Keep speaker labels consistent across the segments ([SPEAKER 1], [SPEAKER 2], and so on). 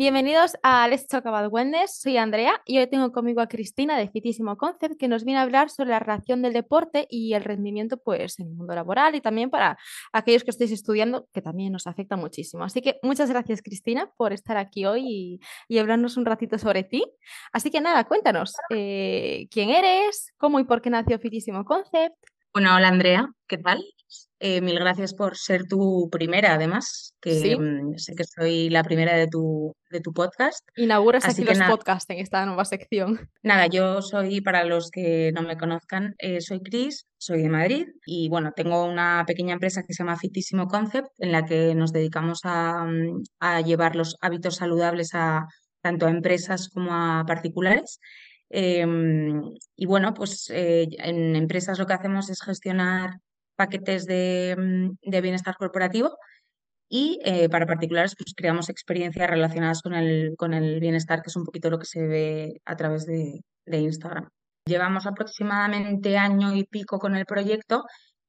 [SPEAKER 1] Bienvenidos a Let's Talk About Wellness. Soy Andrea y hoy tengo conmigo a Cristina de Fitísimo Concept que nos viene a hablar sobre la relación del deporte y el rendimiento pues, en el mundo laboral y también para aquellos que estéis estudiando, que también nos afecta muchísimo. Así que muchas gracias, Cristina, por estar aquí hoy y, hablarnos un ratito sobre ti. Así que nada, cuéntanos eh, quién eres, cómo y por qué nació Fitísimo Concept.
[SPEAKER 2] Bueno, hola Andrea, ¿qué tal? Eh, mil gracias por ser tu primera, además, que mm, sé que soy la primera de tu, de tu podcast.
[SPEAKER 1] Inauguras aquí los podcasts en esta nueva sección.
[SPEAKER 2] Nada, yo soy, para los que no me conozcan, eh, soy Cris, soy de Madrid y bueno, tengo una pequeña empresa que se llama Fitísimo Concept, en la que nos dedicamos a, mm, a llevar los hábitos saludables a tanto a empresas como a particulares. Em, y bueno, pues eh, en empresas lo que hacemos es gestionar paquetes mm, de, bienestar corporativo y eh, para particulares pues creamos experiencias relacionadas con el, con el bienestar, que es un poquito lo que se ve a través de, Instagram. Llevamos aproximadamente año y pico con el proyecto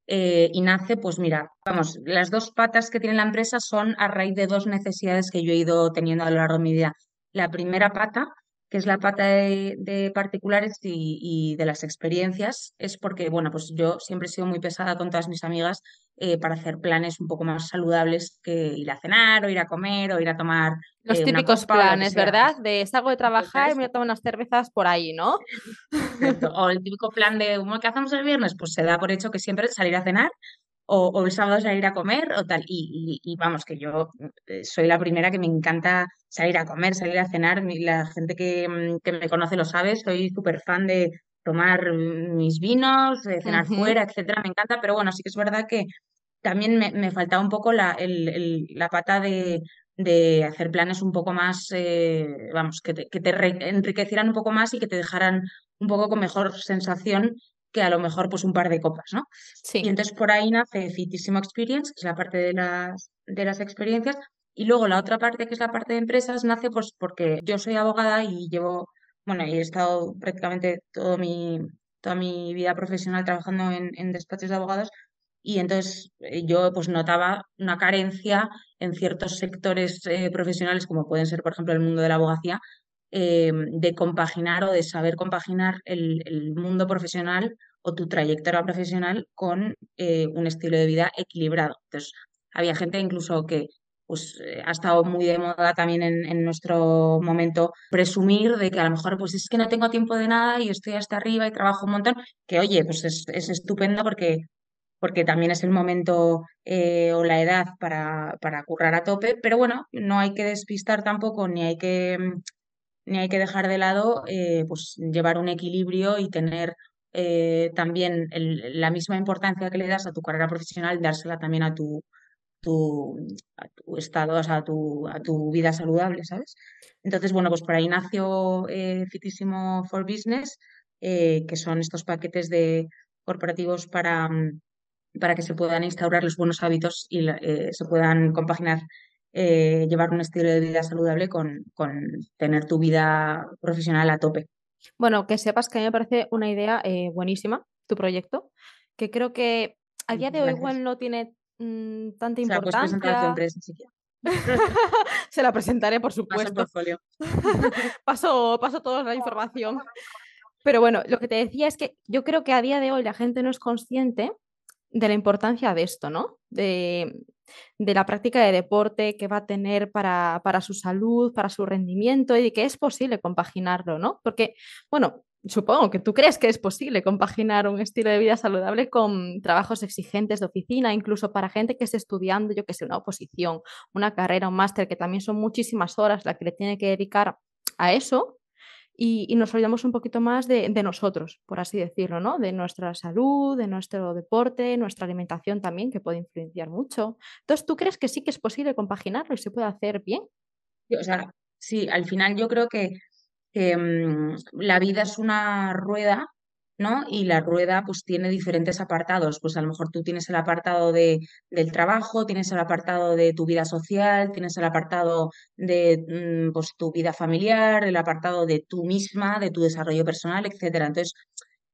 [SPEAKER 2] eh, y nace, pues mira, vamos, las dos patas que tiene la empresa son a raíz de dos necesidades que yo he ido teniendo a lo largo de mi vida. La primera pata que es la pata de, particulares y, de las experiencias, es porque, bueno, pues yo siempre he sido muy pesada con todas mis amigas eh, para hacer planes un poco más saludables que ir a cenar o ir a comer o ir a tomar.
[SPEAKER 1] Los eh, típicos planes, ¿verdad? De salgo de trabajar y me voy a tomar unas cervezas por ahí, ¿no?
[SPEAKER 2] O el típico plan de, ¿qué hacemos el viernes? Pues se da por hecho que siempre salir a cenar o, el sábado salir a comer o tal. Y, vamos, que yo eh, soy la primera que me encanta salir a comer, salir a cenar. La gente que, mm, que me conoce lo sabe, soy súper fan de tomar mis vinos, de cenar fuera, etcétera, me encanta, pero bueno, sí que es verdad que también me, faltaba un poco la, el, la pata de, de hacer planes un poco más, eh, vamos, que te, que te enriquecieran un poco más y que te dejaran un poco con mejor sensación que a lo mejor pues un par de copas, ¿no? Sí. Y entonces por ahí nace Fitísimo Experience, que es la parte de las, de las experiencias, y luego la otra parte, que es la parte de empresas, nace pues porque yo soy abogada y llevo, bueno, y he estado prácticamente todo mi, toda mi vida profesional trabajando en, en despachos de abogados, y entonces eh, yo pues notaba una carencia en ciertos sectores eh, profesionales, como pueden ser, por ejemplo, el mundo de la abogacía, eh, de compaginar o de saber compaginar el, mundo profesional o tu trayectoria profesional con eh, un estilo de vida equilibrado. Entonces, había gente incluso que pues, eh, ha estado muy de moda también en, nuestro momento presumir de que a lo mejor pues es que no tengo tiempo de nada y estoy hasta arriba y trabajo un montón, que oye, pues es, estupendo porque porque también es el momento o la edad para, para currar a tope, pero bueno, no hay que despistar tampoco, ni hay que ni hay que dejar de lado eh, pues llevar un equilibrio y tener eh, también la misma importancia que le das a tu carrera profesional, dársela también a tu, tu, estado, o sea, a tu, a tu vida saludable, ¿sabes? Entonces, bueno, pues por ahí nació eh, Fitísimo for Business, que son estos paquetes de corporativos para, para que se puedan instaurar los buenos hábitos y se puedan compaginar eh, llevar un estilo de vida saludable con, con, tener tu vida profesional a tope.
[SPEAKER 1] Bueno, que sepas que a mí me parece una idea eh, buenísima, tu proyecto, que creo que a día de hoy igual no tiene mm, tanta importancia. Se la presentaré, por supuesto. paso, paso toda la información. Pero bueno, lo que te decía es que yo creo que a día de hoy la gente no es consciente de la importancia de esto, ¿no? De, de la práctica de deporte que va a tener para, para, su salud, para su rendimiento y que es posible compaginarlo, ¿no? Porque, bueno, supongo que tú crees que es posible compaginar un estilo de vida saludable con trabajos exigentes de oficina, incluso para gente que esté estudiando, yo que sé, una oposición, una carrera, un máster, que también son muchísimas horas la que le tiene que dedicar a eso y, nos olvidamos un poquito más de, nosotros, por así decirlo, ¿no? De nuestra salud, de nuestro deporte, nuestra alimentación también, que puede influenciar mucho. Entonces, ¿tú crees que sí que es posible compaginarlo y se puede hacer bien?
[SPEAKER 2] O sea, sí, al final yo creo que, mm, la vida es una rueda ¿no? Y la rueda pues tiene diferentes apartados, pues a lo mejor tú tienes el apartado de, del trabajo, tienes el apartado de tu vida social, tienes el apartado de mm, pues, tu vida familiar, el apartado de tú misma, de tu desarrollo personal, etcétera. Entonces,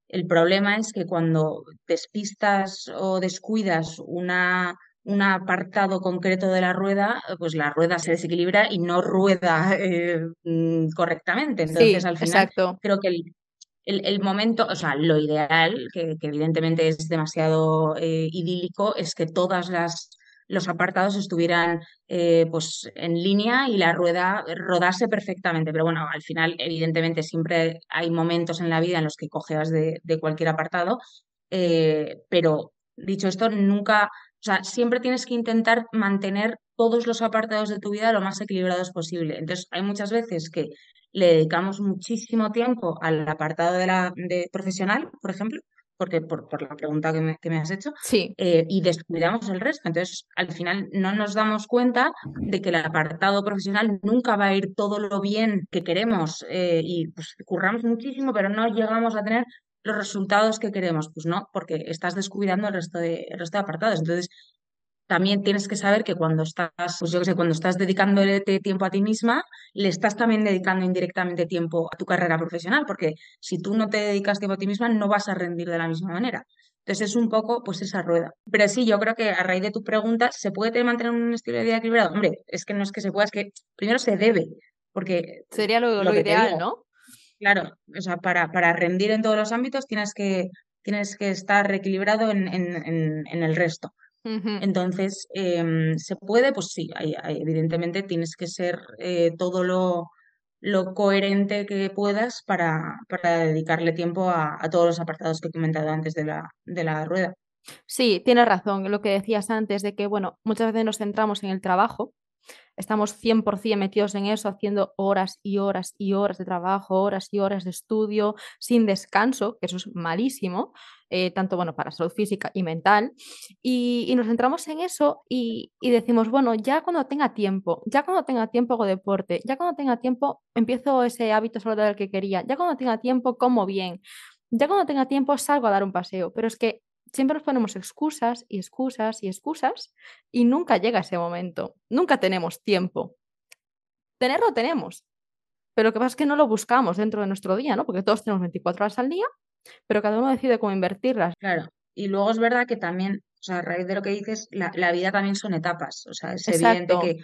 [SPEAKER 2] el problema es que cuando despistas o descuidas una, un apartado concreto de la rueda, pues la rueda se desequilibra y no rueda eh, mm, correctamente. Entonces, al final, creo que el, momento, o sea, lo ideal, que, evidentemente es demasiado eh, idílico, es que todas las los apartados estuvieran eh, pues en línea y la rueda rodase perfectamente. Pero bueno, al final, evidentemente, siempre hay momentos en la vida en los que cojeas de, cualquier apartado. Eh, pero dicho esto, nunca, o sea, siempre tienes que intentar mantener todos los apartados de tu vida lo más equilibrados posible. Entonces, hay muchas veces que le dedicamos muchísimo tiempo al apartado de la de profesional, por ejemplo, porque por, por la pregunta que me, que me has hecho,
[SPEAKER 1] sí.
[SPEAKER 2] Eh, y descuidamos el resto. Entonces, al final no nos damos cuenta de que el apartado profesional nunca va a ir todo lo bien que queremos eh, y pues curramos muchísimo, pero no llegamos a tener los resultados que queremos. Pues no, porque estás descuidando el resto de, el resto de apartados. Entonces, también tienes que saber que cuando estás, pues yo que sé, cuando estás dedicándole tiempo a ti misma, le estás también dedicando indirectamente tiempo a tu carrera profesional, porque si tú no te dedicas tiempo a ti misma, no vas a rendir de la misma manera. Entonces es un poco pues esa rueda. Pero sí, yo creo que a raíz de tu pregunta, ¿se puede mantener un estilo de vida equilibrado? Hombre, es que no es que se pueda, es que primero se debe, porque...
[SPEAKER 1] Sería lo, ideal, ¿no?
[SPEAKER 2] Claro, o sea, para, para rendir en todos los ámbitos tienes que, tienes que estar equilibrado en, en, en el resto. Entonces, em, ¿se puede? Pues sí, evidentemente tienes que ser eh, todo lo, lo, coherente que puedas para, para dedicarle tiempo a, a, todos los apartados que he comentado antes de la, de la rueda.
[SPEAKER 1] Sí, tienes razón, lo que decías antes de que, bueno, muchas veces nos centramos en el trabajo estamos 100% metidos en eso, haciendo horas y horas y horas de trabajo, horas y horas de estudio, sin descanso, que eso es malísimo, eh, tanto bueno para salud física y mental, y, nos centramos en eso y, decimos, bueno, ya cuando tenga tiempo, ya cuando tenga tiempo hago deporte, ya cuando tenga tiempo empiezo ese hábito saludable que quería, ya cuando tenga tiempo como bien, ya cuando tenga tiempo salgo a dar un paseo, pero es que siempre nos ponemos excusas y excusas y excusas y nunca llega ese momento. Nunca tenemos tiempo. Tenerlo tenemos, pero lo que pasa es que no lo buscamos dentro de nuestro día, ¿no? Porque todos tenemos 24 horas al día, pero cada uno decide cómo invertirlas.
[SPEAKER 2] Claro. Y luego es verdad que también, o sea, a raíz de lo que dices, la, vida también son etapas. O sea, es evidente que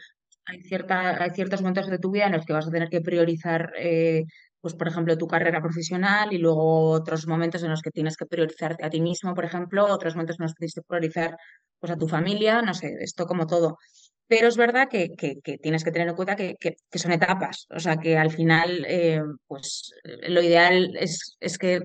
[SPEAKER 2] hay, cierta, hay ciertos momentos de tu vida en los que vas a tener que priorizar eh, pues por ejemplo, tu carrera profesional y luego otros momentos en los que tienes que priorizarte a ti mismo, por ejemplo, otros momentos en los que tienes que priorizar pues, a tu familia, no sé, esto como todo. Pero es verdad que, tienes que tener en cuenta que, son etapas, o sea, que al final, eh, pues lo ideal es, es que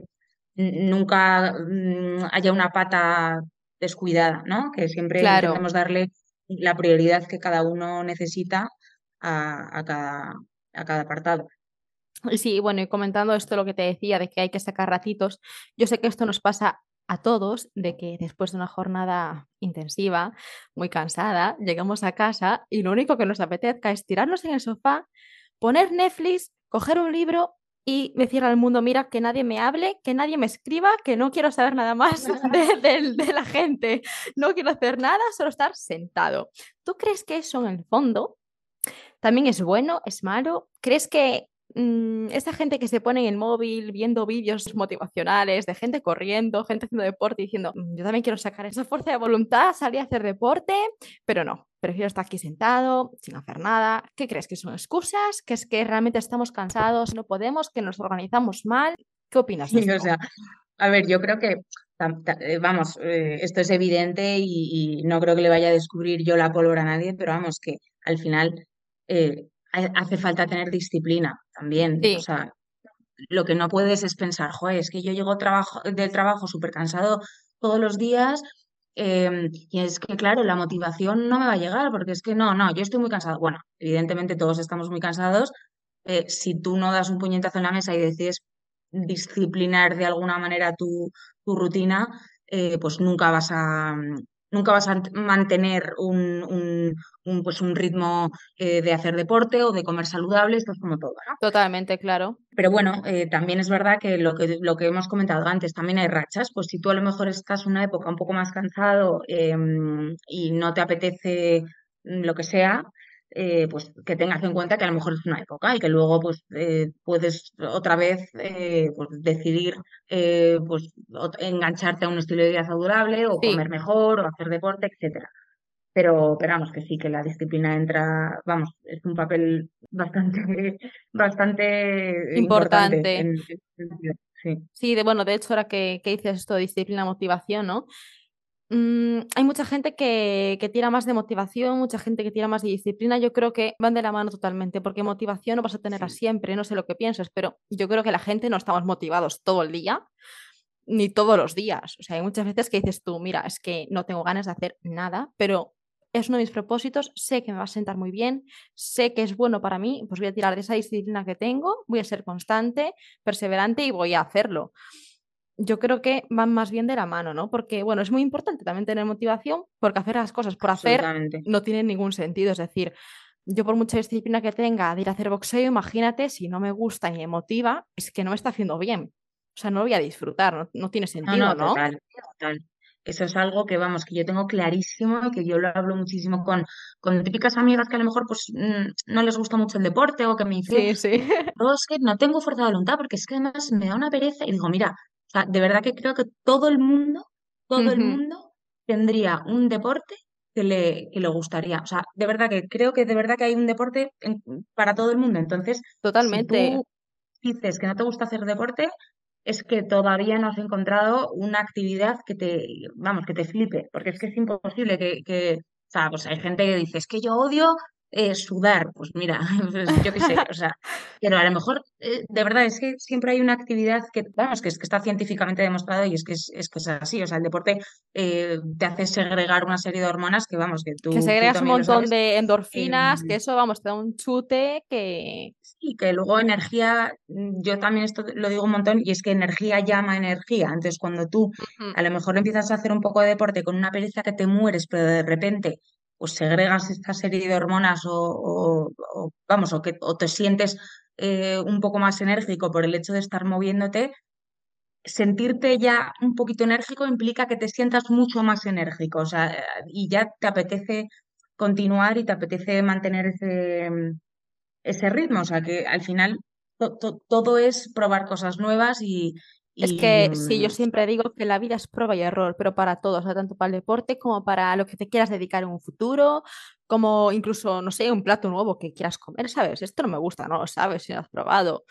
[SPEAKER 2] nunca mm, haya una pata descuidada, ¿no? Que siempre
[SPEAKER 1] claro.
[SPEAKER 2] intentemos darle la prioridad que cada uno necesita a, cada, a cada apartado.
[SPEAKER 1] Sí, bueno, y comentando esto, lo que te decía, de que hay que sacar ratitos, yo sé que esto nos pasa a todos, de que después de una jornada intensiva, muy cansada, llegamos a casa y lo único que nos apetezca es tirarnos en el sofá, poner Netflix, coger un libro y decir al mundo, mira, que nadie me hable, que nadie me escriba, que no quiero saber nada más de, de la gente, no quiero hacer nada, solo estar sentado. ¿Tú crees que eso en el fondo también es bueno, es malo? ¿Crees que Mm, esa gente que se pone en el móvil viendo vídeos motivacionales de gente corriendo, gente haciendo deporte diciendo, mm, yo también quiero sacar esa fuerza de voluntad, salir a hacer deporte, pero no, prefiero estar aquí sentado, sin hacer nada. ¿Qué crees? ¿Que son excusas? ¿Que es que realmente estamos cansados, no podemos, que nos organizamos mal? ¿Qué opinas? De
[SPEAKER 2] O sea, a ver, yo creo que, eh, vamos, eh, esto es evidente y, no creo que le vaya a descubrir yo la pólvora a nadie, pero vamos, que al final eh, hace falta tener disciplina también. O sea, lo que no puedes es pensar, joder, es que yo llego trabajo, del trabajo súper cansado todos los días em, y es que, claro, la motivación no me va a llegar porque es que no, no, yo estoy muy cansado. Bueno, evidentemente todos estamos muy cansados. Eh, si tú no das un puñetazo en la mesa y decides disciplinar de alguna manera tu, tu rutina, eh, pues nunca vas a, nunca vas a mantener un, un, pues un ritmo eh, de hacer deporte o de comer saludable, esto es como todo.
[SPEAKER 1] Totalmente, claro.
[SPEAKER 2] Pero bueno, eh, también es verdad que lo, que lo que hemos comentado antes, también hay rachas, pues si tú a lo mejor estás en una época un poco más cansado em, y no te apetece lo que sea, eh, pues que tengas en cuenta que a lo mejor es una época y que luego pues eh, puedes otra vez eh, pues, decidir pues engancharte a un estilo de vida saludable o comer mejor o hacer deporte, etcétera. pero, pero vamos, que sí, que la disciplina entra, vamos, es un papel bastante, bastante importante. sí.
[SPEAKER 1] sí, de, bueno, de hecho, ahora que, que dices esto de disciplina, motivación, ¿no? Mm, hay mucha gente que, que, tira más de motivación, mucha gente que tira más de disciplina. Yo creo que van de la mano totalmente, porque motivación no vas a tener a siempre, no sé lo que piensas, pero yo creo que la gente no estamos motivados todo el día, ni todos los días. O sea, hay muchas veces que dices tú, mira, es que no tengo ganas de hacer nada, pero es uno de mis propósitos, sé que me va a sentar muy bien, sé que es bueno para mí, pues voy a tirar de esa disciplina que tengo, voy a ser constante, perseverante y voy a hacerlo yo creo que van más bien de la mano, ¿no? Porque, bueno, es muy importante también tener motivación, porque hacer las cosas por hacer no tiene ningún sentido. Es decir, yo por mucha disciplina que tenga de ir a hacer boxeo, imagínate, si no me gusta y me motiva, es que no me está haciendo bien. O sea, no lo voy a disfrutar, no, tiene sentido, ¿no?
[SPEAKER 2] Total, total. Eso es algo que, vamos, que yo tengo clarísimo, que yo lo hablo muchísimo con, con típicas amigas que a lo mejor pues mm, no les gusta mucho el deporte o que me dicen, sí, sí. No, es que no tengo fuerza de voluntad porque es que además me da una pereza y digo, mira, o sea, de verdad que creo que todo el mundo, todo el mundo tendría un deporte que le, que le gustaría. O sea, de verdad que creo que de verdad que hay un deporte para todo el mundo. Entonces,
[SPEAKER 1] totalmente.
[SPEAKER 2] Si tú dices que no te gusta hacer deporte, es que todavía no has encontrado una actividad que te, vamos, que te flipe, porque es que es imposible que, que o sea, pues hay gente que dice, es que yo odio eh, sudar, pues mira, pues yo qué sé, o sea, pero a lo mejor, eh, de verdad, es que siempre hay una actividad que, vamos, que, es, que está científicamente demostrado y es que es, es, que es así, o sea, el deporte eh, te hace segregar una serie de hormonas que, vamos, que tú...
[SPEAKER 1] Que segregas un montón de endorfinas, que eso, vamos, te da un chute que...
[SPEAKER 2] Sí, que luego energía, mm, yo también esto lo digo un montón, y es que energía llama energía, entonces cuando tú a lo mejor empiezas a hacer un poco de deporte con una pereza que te mueres, pero de repente pues segregas esta serie de hormonas o, vamos, o que o te sientes eh, un poco más enérgico por el hecho de estar moviéndote, sentirte ya un poquito enérgico implica que te sientas mucho más enérgico, o sea, y ya te apetece continuar y te apetece mantener ese, ese ritmo, o sea, que al final todo es probar cosas nuevas y,
[SPEAKER 1] es que sí, yo siempre digo que la vida es prueba y error, pero para todos, tanto para el deporte como para lo que te quieras dedicar en un futuro, como incluso, no sé, un plato nuevo que quieras comer, ¿sabes? Esto no me gusta, no lo sabes si lo has probado.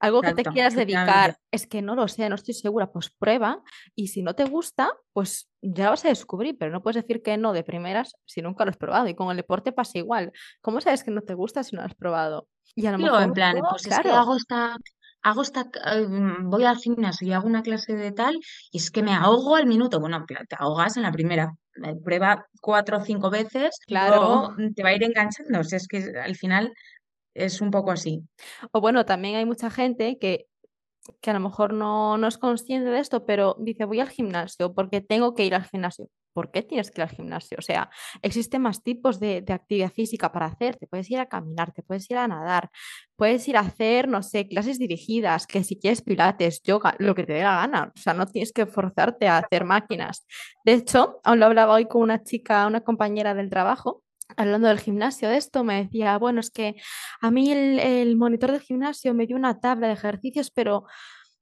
[SPEAKER 1] Algo que te quieras dedicar, es que no lo sé, no estoy segura, pues prueba y si no te gusta, pues ya vas a descubrir, pero no puedes decir que no de primeras si nunca lo has probado. Y con el deporte pasa igual. ¿Cómo sabes que no te gusta si no lo has probado?
[SPEAKER 2] Y a lo mejor, en plan, pues claro. hago esta hago esta, em, voy al gimnasio y hago una clase de tal y es que me ahogo al minuto. Bueno, te ahogas en la primera. Eh, prueba cuatro o cinco veces, claro. te va a ir enganchando. O sea, es que al final es un poco así.
[SPEAKER 1] O bueno, también hay mucha gente que, que a lo mejor no, no es consciente de esto, pero dice voy al gimnasio porque tengo que ir al gimnasio. ¿Por qué tienes que ir al gimnasio? O sea, existen más tipos de, actividad física para hacer. Te puedes ir a caminar, te puedes ir a nadar, puedes ir a hacer, no sé, clases dirigidas, que si quieres pilates, yoga, lo que te dé la gana. O sea, no tienes que forzarte a hacer máquinas. De hecho, aún lo hablaba hoy con una chica, una compañera del trabajo, hablando del gimnasio de esto, me decía, bueno, es que a mí el, el monitor del gimnasio me dio una tabla de ejercicios, pero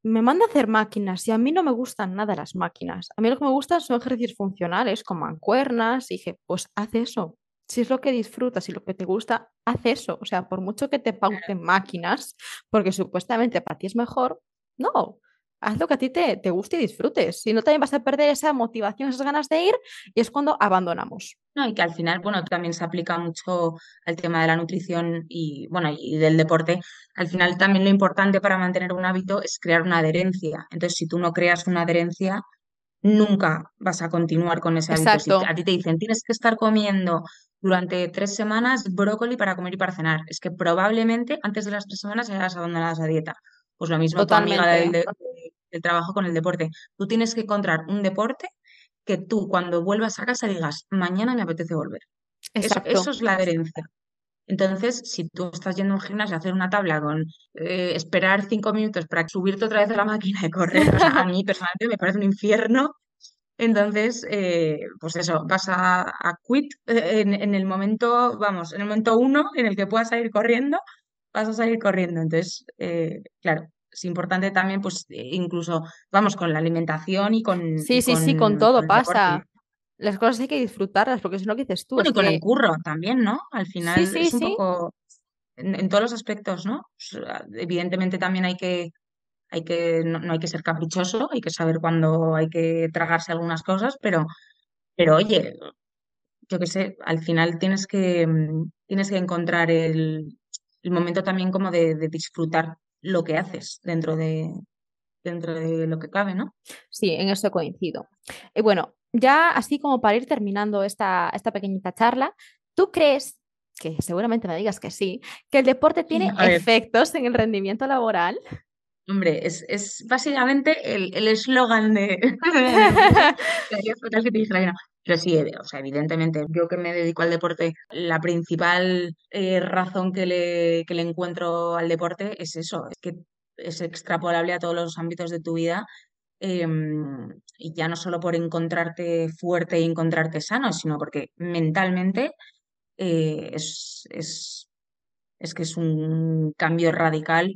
[SPEAKER 1] me manda a hacer máquinas y a mí no me gustan nada las máquinas. A mí lo que me gustan son ejercicios funcionales con mancuernas y dije, pues haz eso. Si es lo que disfrutas y lo que te gusta, haz eso. O sea, por mucho que te pauten máquinas, porque supuestamente para ti es mejor, no haz lo que a ti te, te guste y disfrutes. Si no, también vas a perder esa motivación, esas ganas de ir y es cuando abandonamos.
[SPEAKER 2] No, y que al final, bueno, también se aplica mucho al tema de la nutrición y, bueno, y del deporte. Al final también lo importante para mantener un hábito es crear una adherencia. Entonces, si tú no creas una adherencia, nunca vas a continuar con ese hábito. Si a ti te dicen, tienes que estar comiendo durante tres semanas brócoli para comer y para cenar. Es que probablemente antes de las tres semanas hayas abandonado esa dieta. Pues lo mismo tu amiga del, el trabajo con el deporte. Tú tienes que encontrar un deporte que tú cuando vuelvas a casa digas, mañana me apetece volver. Eso, eso, es la adherencia. Entonces, si tú estás yendo a un gimnasio a hacer una tabla con eh, esperar cinco minutos para subirte otra vez a la máquina y correr, a mí personalmente me parece un infierno. Entonces, eh, pues eso, vas a, quit eh, en, el momento, vamos, en el momento uno en el que puedas salir corriendo, vas a salir corriendo. Entonces, claro, es importante también, pues, eh, incluso, vamos, con la alimentación y con...
[SPEAKER 1] Sí, sí, sí, con todo pasa. las cosas hay que disfrutarlas, porque es lo que dices tú.
[SPEAKER 2] Bueno, y con
[SPEAKER 1] que...
[SPEAKER 2] el curro también, ¿no? Al final
[SPEAKER 1] Sí, sí,
[SPEAKER 2] es un
[SPEAKER 1] sí.
[SPEAKER 2] poco en, todos los aspectos, ¿no? evidentemente también hay que, hay que, no, no, hay que ser caprichoso, hay que saber cuándo hay que tragarse algunas cosas, pero, pero oye, yo qué sé, al final tienes que, tienes que encontrar el, el momento también como de, de, disfrutar lo que haces dentro de, dentro de lo que cabe, ¿no?
[SPEAKER 1] Sí, en eso coincido. Y bueno, ya así como para ir terminando esta, esta pequeñita charla, ¿tú crees, que seguramente me digas que sí, que el deporte tiene efectos en el rendimiento laboral?
[SPEAKER 2] Hombre, es, es básicamente el eslogan de... Pero sí, evidentemente, yo que me dedico al deporte, la principal eh, razón que le, que le encuentro al deporte es eso, es que es extrapolable a todos los ámbitos de tu vida em, y ya no solo por encontrarte fuerte y encontrarte sano, sino porque mentalmente eh, es, es, es, que es un cambio radical.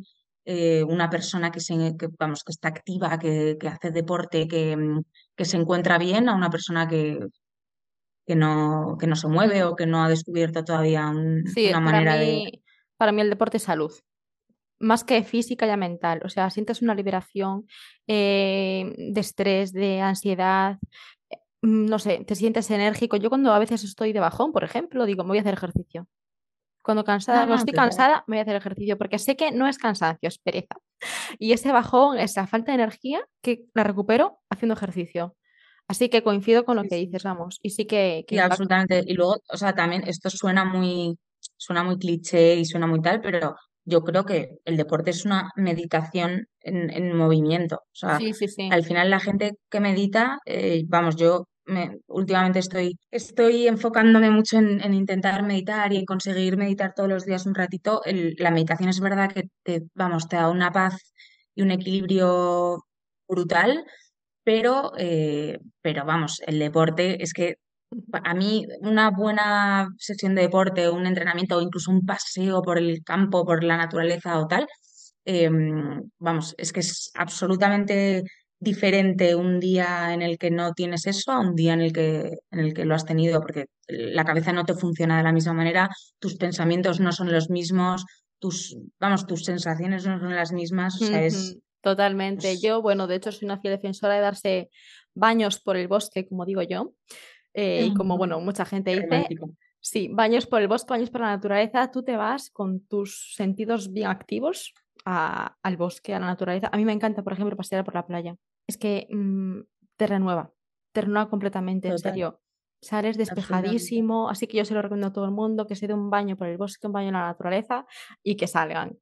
[SPEAKER 2] Eh, una persona que, se, vamos, que está activa, que, que hace deporte, que, que, se encuentra bien, a una persona que, que, no, que no se mueve o que no ha descubierto todavía una manera de...
[SPEAKER 1] Para mí el deporte es salud más que física y mental. O sea, sientes una liberación eh, de estrés, de ansiedad. Eh, mm, no sé, te sientes enérgico. Yo cuando a veces estoy de bajón, por ejemplo, digo, me voy a hacer ejercicio. Cuando cansada, ah, estoy cansada, me voy a hacer ejercicio porque sé que no es cansancio, es pereza. Y ese bajón, esa falta de energía, que la recupero haciendo ejercicio. Así que coincido con lo que dices, vamos. Y sí que.
[SPEAKER 2] que absolutamente. Y luego, o sea, también esto suena muy, suena muy cliché y suena muy tal, pero yo creo que el deporte es una meditación en, movimiento. O sea, al final la gente que medita, eh, vamos, yo me, últimamente estoy, estoy enfocándome mucho en, intentar meditar y en conseguir meditar todos los días un ratito. la meditación es verdad que te, vamos, te da una paz y un equilibrio brutal, pero, eh, pero vamos, el deporte es que a mí una buena sesión de deporte, un entrenamiento o incluso un paseo por el campo, por la naturaleza o tal, em, vamos, es que es absolutamente diferente un día en el que no tienes eso a un día en el que, en el que lo has tenido, porque la cabeza no te funciona de la misma manera, tus pensamientos no son los mismos, tus, vamos, tus sensaciones no son las mismas, o sea, es...
[SPEAKER 1] Totalmente. Yo, bueno, de hecho soy una fiel defensora de darse baños por el bosque, como digo yo, eh, y como, bueno, mucha gente dice, sí, baños por el bosque, baños por la naturaleza, tú te vas con tus sentidos bien activos al bosque, a la naturaleza. A mí me encanta, por ejemplo, pasear por la playa. Es que mm, te renueva, te renueva completamente, en serio. Sales despejadísimo, así que yo se lo recomiendo a todo el mundo que se dé un baño por el bosque, un baño en la naturaleza y que salgan.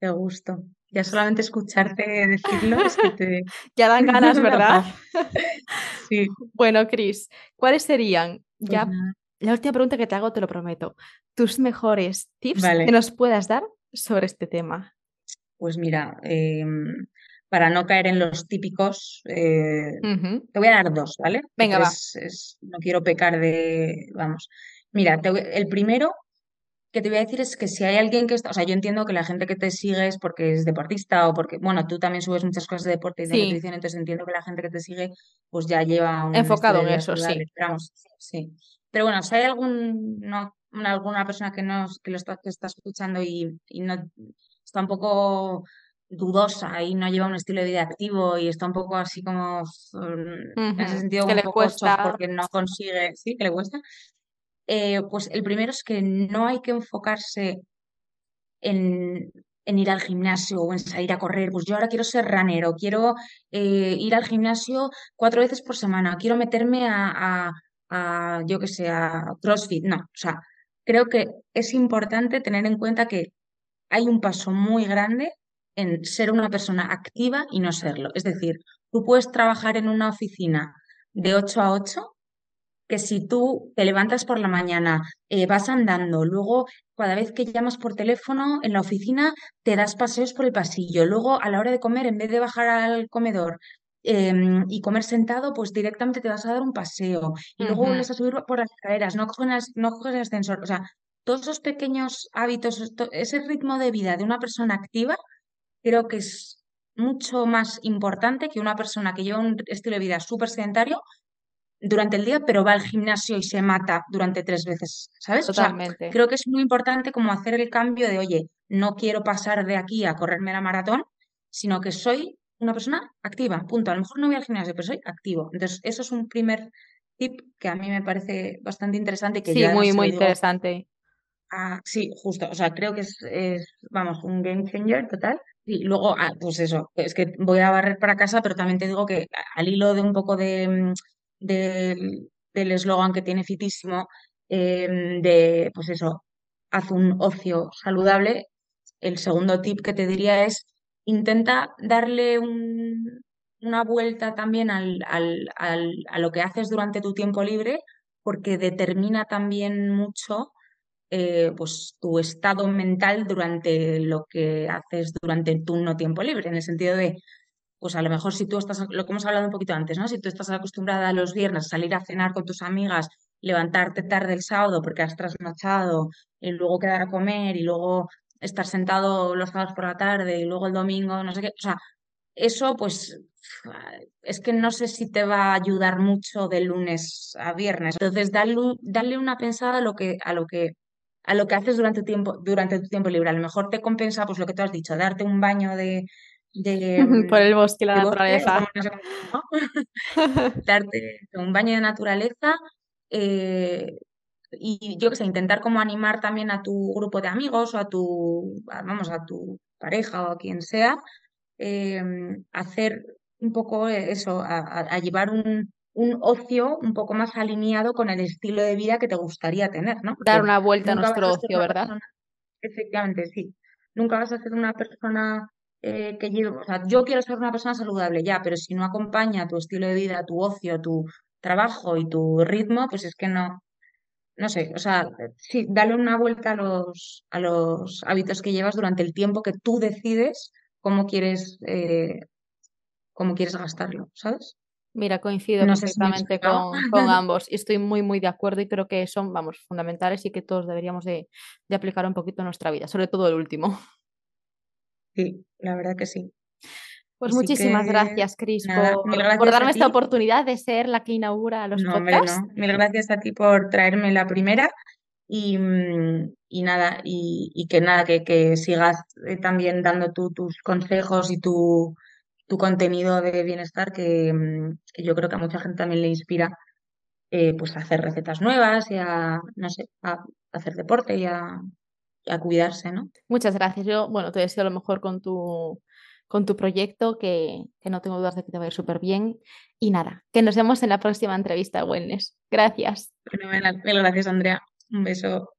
[SPEAKER 2] Qué gusto. Ya solamente escucharte decirlo es que te...
[SPEAKER 1] ya dan ganas, ¿verdad? sí. Bueno, Cris, ¿cuáles serían, pues ya la última pregunta que te hago, te lo prometo, tus mejores tips que nos puedas dar sobre este tema?
[SPEAKER 2] Pues mira, em, para no caer en los típicos, eh, te voy a dar dos, ¿vale?
[SPEAKER 1] Venga, va.
[SPEAKER 2] no quiero pecar de, vamos. Mira, el primero que te voy a decir es que si hay alguien que está, o sea, yo entiendo que la gente que te sigue es porque es deportista o porque, bueno, tú también subes muchas cosas de deporte y de nutrición, entonces entiendo que la gente que te sigue pues ya lleva un
[SPEAKER 1] enfocado en eso, sí.
[SPEAKER 2] sí. Pero bueno, si hay algún, no, alguna persona que nos, que lo está, que está escuchando y, y no está un poco dudosa y no lleva un estilo de vida activo y está un poco así como en ese sentido
[SPEAKER 1] que un le poco cuesta.
[SPEAKER 2] porque no consigue, sí, que le cuesta, eh, pues el primero es que no hay que enfocarse en, ir al gimnasio o en salir a correr. Pues yo ahora quiero ser ranero, quiero eh, ir al gimnasio cuatro veces por semana, quiero meterme a, yo que sé, a CrossFit. No, o sea, creo que es importante tener en cuenta que hay un paso muy grande en ser una persona activa y no serlo. Es decir, tú puedes trabajar en una oficina de 8 a 8 que si tú te levantas por la mañana, eh, vas andando, luego cada vez que llamas por teléfono en la oficina te das paseos por el pasillo, luego a la hora de comer, en vez de bajar al comedor em, y comer sentado, pues directamente te vas a dar un paseo y luego vuelves a subir por las escaleras, no coges, no coges el ascensor, o sea, todos esos pequeños hábitos, ese ritmo de vida de una persona activa, creo que es mucho más importante que una persona que lleva un estilo de vida súper sedentario durante el día, pero va al gimnasio y se mata durante tres veces, ¿sabes?
[SPEAKER 1] Totalmente.
[SPEAKER 2] creo que es muy importante como hacer el cambio de, oye, no quiero pasar de aquí a correrme la maratón, sino que soy una persona activa, punto. A lo mejor no voy al gimnasio, pero soy activo. Entonces, eso es un primer tip que a mí me parece bastante interesante. Que
[SPEAKER 1] sí, muy, muy interesante.
[SPEAKER 2] sí, justo. O sea, creo que es, vamos, un game changer total. Y luego, ah, pues eso, es que voy a barrer para casa, pero también te digo que al hilo de un poco de, mm, del eslogan que tiene Fitísimo, em, de, pues eso, haz un ocio saludable, el segundo tip que te diría es intenta darle una vuelta también al, a lo que haces durante tu tiempo libre, porque determina también mucho eh, pues, tu estado mental durante lo que haces durante tu no tiempo libre, en el sentido de, pues a lo mejor si tú estás, lo que hemos hablado un poquito antes, ¿no? Si tú estás acostumbrada los viernes a salir a cenar con tus amigas, levantarte tarde el sábado porque has trasnochado y luego quedar a comer y luego estar sentado los sábados por la tarde y luego el domingo, no sé qué. O sea, eso pues es que no sé si te va a ayudar mucho de lunes a viernes. Entonces, darle, una pensada a lo que, a lo que, a lo que haces durante tu tiempo, durante tu tiempo libre. A lo mejor te compensa, pues lo que tú has dicho, darte un baño de,
[SPEAKER 1] por el bosque y la naturaleza.
[SPEAKER 2] darte un baño de naturaleza. Eh, y yo que sé, intentar como animar también a tu grupo de amigos o a tu, vamos, a tu pareja o a quien sea, em, hacer un poco eso, a, llevar un, un, ocio un poco más alineado con el estilo de vida que te gustaría tener, ¿no?
[SPEAKER 1] Dar una vuelta a nuestro ocio, ¿verdad?
[SPEAKER 2] efectivamente, sí. Nunca vas a ser una persona eh, que yo, o sea, yo quiero ser una persona saludable, ya, pero si no acompaña tu estilo de vida, tu ocio, tu trabajo y tu ritmo, pues es que no, no sé, o sea, sí, dale una vuelta a los, a los hábitos que llevas durante el tiempo que tú decides cómo quieres, eh, cómo quieres gastarlo, ¿sabes?
[SPEAKER 1] Mira, coincido perfectamente con, ambos y estoy muy, muy de acuerdo y creo que son, vamos, fundamentales y que todos deberíamos de, de aplicar un poquito en nuestra vida, sobre todo el último.
[SPEAKER 2] Sí, la verdad que sí.
[SPEAKER 1] Pues muchísimas gracias, Cris, por, darme esta oportunidad de ser la que inaugura los no, podcasts.
[SPEAKER 2] Mil gracias a ti por traerme la primera y, mm, nada, y, que nada, que, sigas eh, también dando tus consejos y tu, tu contenido de bienestar que, mm, yo creo que a mucha gente también le inspira eh, pues a hacer recetas nuevas y a, no sé, a hacer deporte y a, a cuidarse, ¿no?
[SPEAKER 1] Muchas gracias. Yo, bueno, te deseo lo mejor con tu con tu proyecto, que, no tengo dudas de que te va a ir súper bien. Y nada, que nos vemos en la próxima entrevista, Wellness. Gracias.
[SPEAKER 2] Fenomenal. Gracias, Andrea. Un beso.